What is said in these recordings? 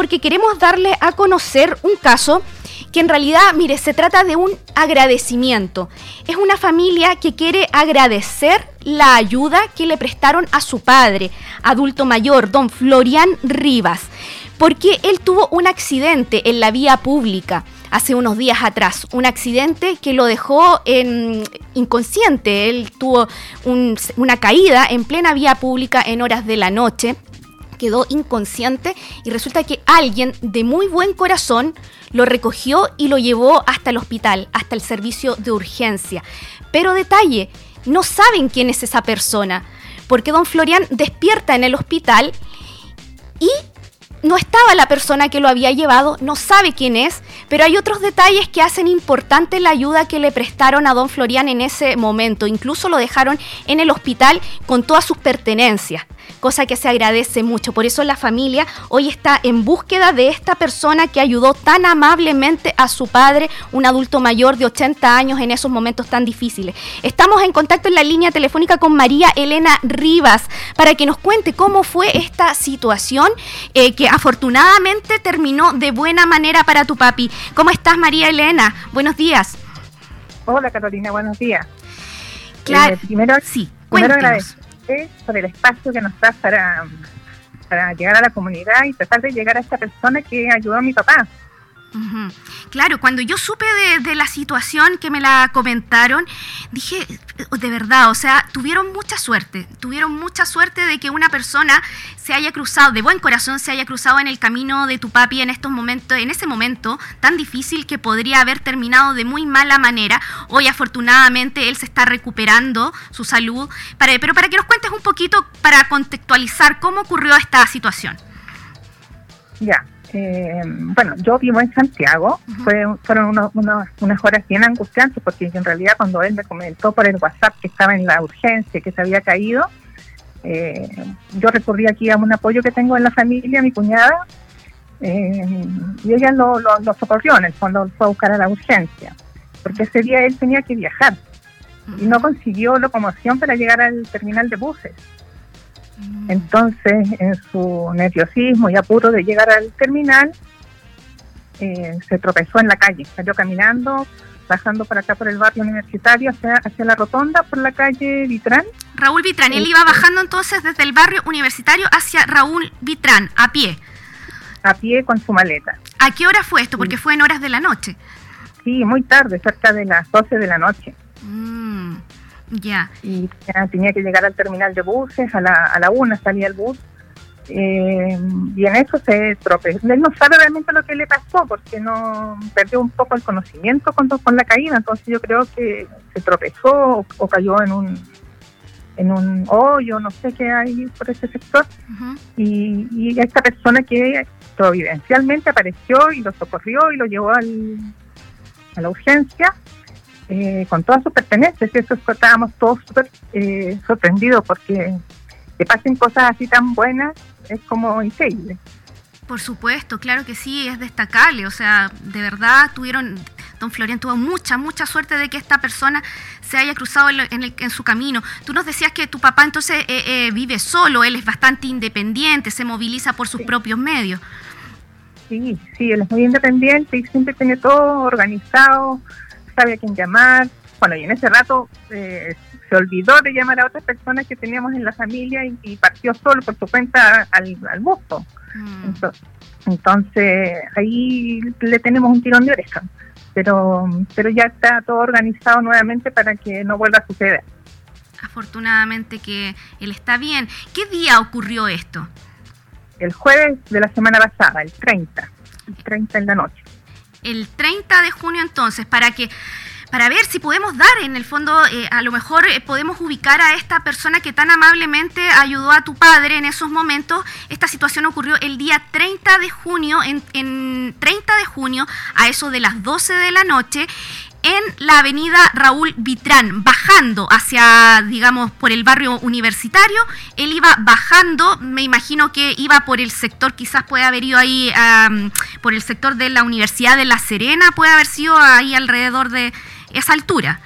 porque queremos darle a conocer un caso que en realidad, mire, se trata de un agradecimiento. Es una familia que quiere agradecer la ayuda que le prestaron a su padre, adulto mayor, don Florian Rivas, porque él tuvo un accidente en la vía pública hace unos días atrás, un accidente que lo dejó en, inconsciente. Él tuvo una caída en plena vía pública en horas de la noche quedó inconsciente y resulta que alguien de muy buen corazón lo recogió y lo llevó hasta el hospital, hasta el servicio de urgencia. Pero detalle, no saben quién es esa persona, porque don Florian despierta en el hospital y no estaba la persona que lo había llevado, no sabe quién es, pero hay otros detalles que hacen importante la ayuda que le prestaron a don Florian en ese momento. Incluso lo dejaron en el hospital con todas sus pertenencias cosa que se agradece mucho. Por eso la familia hoy está en búsqueda de esta persona que ayudó tan amablemente a su padre, un adulto mayor de 80 años en esos momentos tan difíciles. Estamos en contacto en la línea telefónica con María Elena Rivas para que nos cuente cómo fue esta situación eh, que afortunadamente terminó de buena manera para tu papi. ¿Cómo estás María Elena? Buenos días. Hola Carolina, buenos días. Claro, eh, primero, sí, primero por el espacio que nos da para, para llegar a la comunidad y tratar de llegar a esta persona que ayudó a mi papá. Claro, cuando yo supe de, la situación que me la comentaron, dije, de verdad, o sea, tuvieron mucha suerte, tuvieron mucha suerte de que una persona se haya cruzado, de buen corazón, se haya cruzado en el camino de tu papi en estos momentos, en ese momento tan difícil que podría haber terminado de muy mala manera. Hoy, afortunadamente, él se está recuperando su salud. Para, pero para que nos cuentes un poquito, para contextualizar cómo ocurrió esta situación. Ya, eh, bueno, yo vivo en Santiago, Fue, fueron unas horas bien angustiantes porque en realidad cuando él me comentó por el WhatsApp que estaba en la urgencia, que se había caído, eh, yo recurrí aquí a un apoyo que tengo en la familia, mi cuñada, eh, y ella lo, lo, socorrió, en el fondo fue a buscar a la urgencia, porque ese día él tenía que viajar y no consiguió locomoción para llegar al terminal de buses. Mm. Entonces, en su nerviosismo y apuro de llegar al terminal, eh, se tropezó en la calle, salió caminando, bajando para acá por el barrio universitario hacia, hacia la rotonda por la calle Vitrán. Raúl Vitrán, él iba bajando entonces desde el barrio universitario hacia Raúl Vitrán, a pie. A pie con su maleta. ¿A qué hora fue esto? Porque fue en horas de la noche. Sí, muy tarde, cerca de las 12 de la noche. Mm. Ya. Y tenía que llegar al terminal de buses, a la, a la una salía el bus. Eh, y en eso se tropezó. Él no sabe realmente lo que le pasó porque no perdió un poco el conocimiento con, con la caída. Entonces yo creo que se tropezó o, cayó en un en un hoyo, no sé qué hay por ese sector. y, y esta persona que providencialmente apareció y lo socorrió y lo llevó al, a la urgencia eh, con todas sus pertenencias. Y eso estábamos todos súper eh, sorprendidos porque que pasen cosas así tan buenas es como increíble. Por supuesto, claro que sí, es destacable. O sea, de verdad tuvieron, don Florian tuvo mucha, mucha suerte de que esta persona se haya cruzado en, su camino. Tú nos decías que tu papá entonces eh, vive solo, él es bastante independiente, se moviliza por sus propios medios. Sí, sí, él es muy independiente y siempre tiene todo organizado, sabe a quién llamar. Bueno, y en ese rato eh, se olvidó de llamar a otras personas que teníamos en la familia y, partió solo por su cuenta al, al busto. Mm. Entonces, ahí le tenemos un tirón de oreja. Pero, pero ya está todo organizado nuevamente para que no vuelva a suceder. Afortunadamente que él está bien. ¿Qué día ocurrió esto? El jueves de la semana pasada, el 30. El 30 en la noche el 30 de junio entonces, para que para ver si podemos dar, en el fondo, eh, a lo mejor eh, podemos ubicar a esta persona que tan amablemente ayudó a tu padre en esos momentos. Esta situación ocurrió el día 30 de junio, en, en 30 de junio, a eso de las 12 de la noche, en la avenida Raúl Vitrán, bajando hacia, digamos, por el barrio universitario. Él iba bajando, me imagino que iba por el sector, quizás puede haber ido ahí por el sector de la Universidad de La Serena, puede haber sido ahí alrededor de esa altura.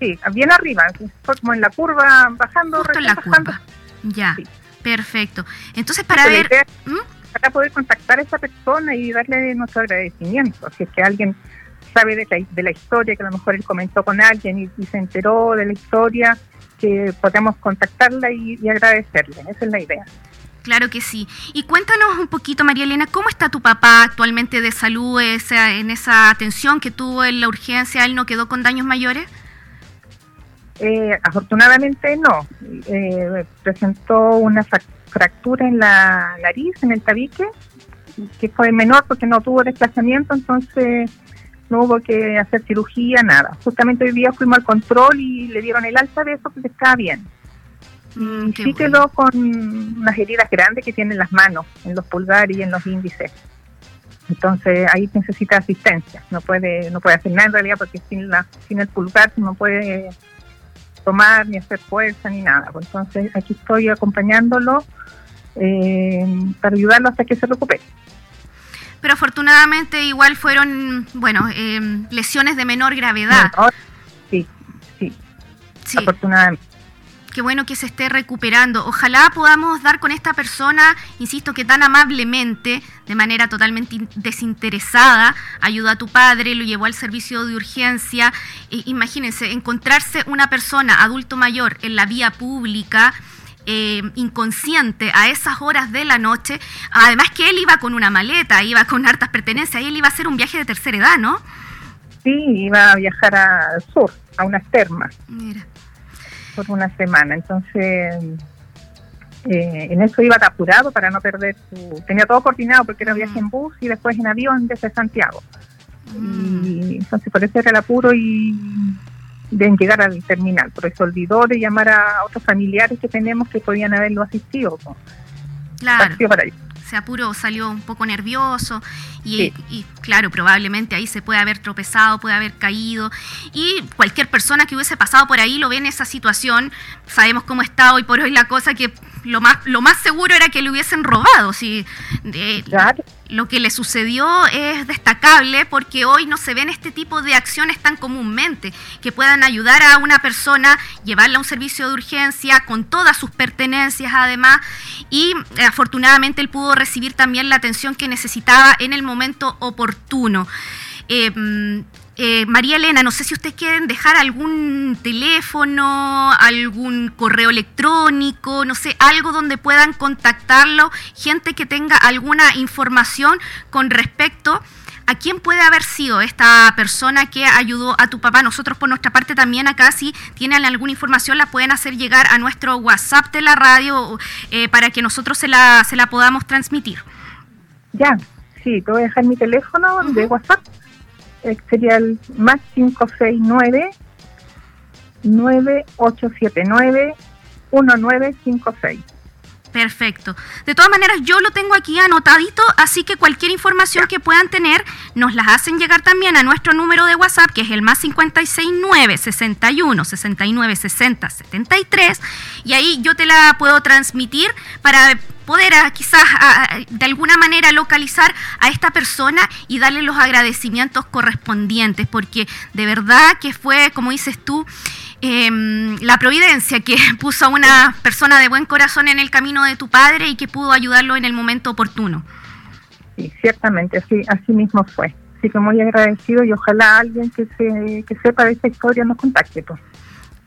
Sí, bien arriba, como en la curva, bajando. Justo en la curva. Ya, perfecto. Entonces, para ver... ¿Mm? para poder contactar a esa persona y darle nuestro agradecimiento. Si es que alguien sabe de la, de la historia, que a lo mejor él comentó con alguien y, se enteró de la historia, que podamos contactarla y, agradecerle. Esa es la idea. Claro que sí. Y cuéntanos un poquito, María Elena, ¿cómo está tu papá actualmente de salud esa, en esa atención que tuvo en la urgencia? ¿Él no quedó con daños mayores? Eh, afortunadamente no. Eh, presentó una fractura en la nariz, en el tabique, que fue menor porque no tuvo desplazamiento, entonces no hubo que hacer cirugía, nada. Justamente hoy día fuimos al control y le dieron el alta de eso porque estaba bien. Mm, sí quedó con unas heridas grandes que tiene en las manos, en los pulgares y en los índices. Entonces ahí necesita asistencia. No puede no puede hacer nada en realidad porque sin la sin el pulgar no puede tomar ni hacer fuerza ni nada. Pues entonces aquí estoy acompañándolo eh, para ayudarlo hasta que se recupere pero afortunadamente igual fueron, bueno, eh, lesiones de menor gravedad. Sí, sí, sí. Afortunadamente. Qué bueno que se esté recuperando. Ojalá podamos dar con esta persona, insisto, que tan amablemente, de manera totalmente desinteresada, ayudó a tu padre, lo llevó al servicio de urgencia. imagínense, encontrarse una persona, adulto mayor, en la vía pública, eh, inconsciente a esas horas de la noche. Además que él iba con una maleta, iba con hartas pertenencias, y él iba a hacer un viaje de tercera edad, ¿no? Sí, iba a viajar al sur, a unas termas. Mira. Por una semana. Entonces, eh, en eso iba apurado para no perder su... Tenía todo coordinado porque era viaje en bus y después en avión desde Santiago. Mm. Y entonces por eso era el apuro y de llegar al terminal, pero se olvidó de llamar a otros familiares que tenemos que podían haberlo asistido. Claro. Se apuró, salió un poco nervioso y, y, claro, probablemente ahí se puede haber tropezado, puede haber caído y cualquier persona que hubiese pasado por ahí lo ve en esa situación. Sabemos cómo está hoy por hoy la cosa que lo más, lo más seguro era que le hubiesen robado. Si, Lo que le sucedió es destacable porque hoy no se ven este tipo de acciones tan comúnmente, que puedan ayudar a una persona, llevarla a un servicio de urgencia con todas sus pertenencias además, y eh, afortunadamente él pudo recibir también la atención que necesitaba en el momento oportuno. Eh, eh, María Elena, no sé si ustedes quieren dejar algún teléfono, algún correo electrónico, no sé, algo donde puedan contactarlo, gente que tenga alguna información con respecto a quién puede haber sido esta persona que ayudó a tu papá. Nosotros por nuestra parte también acá si tienen alguna información la pueden hacer llegar a nuestro WhatsApp de la radio eh, para que nosotros se la, se la podamos transmitir. Ya, sí, te voy a dejar mi teléfono de WhatsApp eh, sería el más 569 9879 1956. Perfecto. De todas maneras, yo lo tengo aquí anotadito, así que cualquier información que puedan tener, nos las hacen llegar también a nuestro número de WhatsApp, que es el más 569 61 69 60 73, y ahí yo te la puedo transmitir para poder ah, quizás ah, de alguna manera localizar a esta persona y darle los agradecimientos correspondientes, porque de verdad que fue, como dices tú, Em, la providencia que puso a una persona de buen corazón en el camino de tu padre y que pudo ayudarlo en el momento oportuno. Sí, ciertamente, así, así mismo fue. Así que muy agradecido y ojalá alguien que, se, que sepa de esta historia nos contacte. Pues.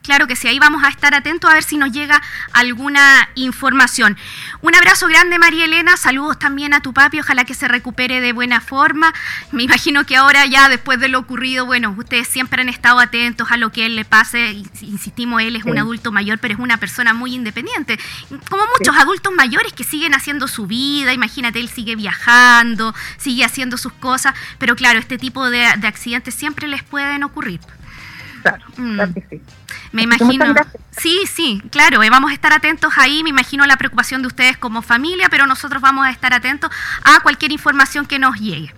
Claro que sí, ahí vamos a estar atentos a ver si nos llega alguna información. Un abrazo grande, María Elena. Saludos también a tu papi. Ojalá que se recupere de buena forma. Me imagino que ahora ya después de lo ocurrido, bueno, ustedes siempre han estado atentos a lo que él le pase. Insistimos, él es un adulto mayor, pero es una persona muy independiente. Como muchos adultos mayores que siguen haciendo su vida. Imagínate, él sigue viajando, sigue haciendo sus cosas. Pero claro, este tipo de, accidentes siempre les pueden ocurrir. Claro, mm. claro que sí. Me imagino. Sí, sí, claro, eh, vamos a estar atentos ahí. Me imagino la preocupación de ustedes como familia, pero nosotros vamos a estar atentos a cualquier información que nos llegue.